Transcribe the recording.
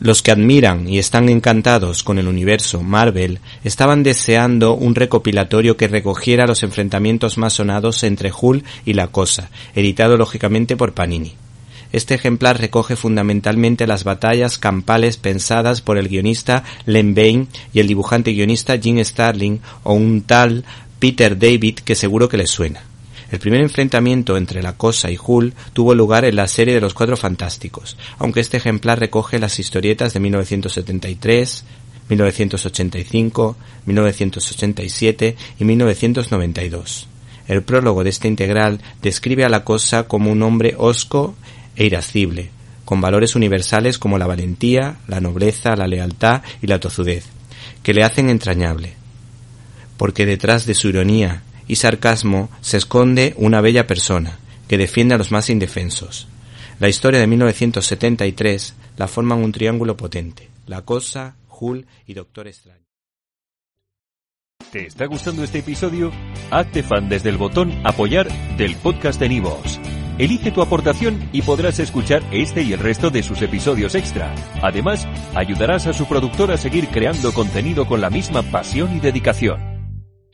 Los que admiran y están encantados con el universo Marvel estaban deseando un recopilatorio que recogiera los enfrentamientos más sonados entre Hulk y la Cosa, editado lógicamente por Panini. Este ejemplar recoge fundamentalmente las batallas campales pensadas por el guionista Len Bain y el dibujante guionista Jim Starling o un tal Peter David que seguro que les suena. El primer enfrentamiento entre la Cosa y Hull tuvo lugar en la serie de los Cuatro Fantásticos, aunque este ejemplar recoge las historietas de 1973, 1985, 1987 y 1992. El prólogo de este integral describe a la Cosa como un hombre hosco e irascible, con valores universales como la valentía, la nobleza, la lealtad y la tozudez, que le hacen entrañable. Porque detrás de su ironía y sarcasmo se esconde una bella persona, que defiende a los más indefensos. La historia de 1973 la forman un triángulo potente, la Cosa, Hull y Doctor Strange. ¿Te está gustando este episodio? Hazte fan desde el botón apoyar del podcast de Nivos. Elige tu aportación y podrás escuchar este y el resto de sus episodios extra. Además, ayudarás a su productor a seguir creando contenido con la misma pasión y dedicación.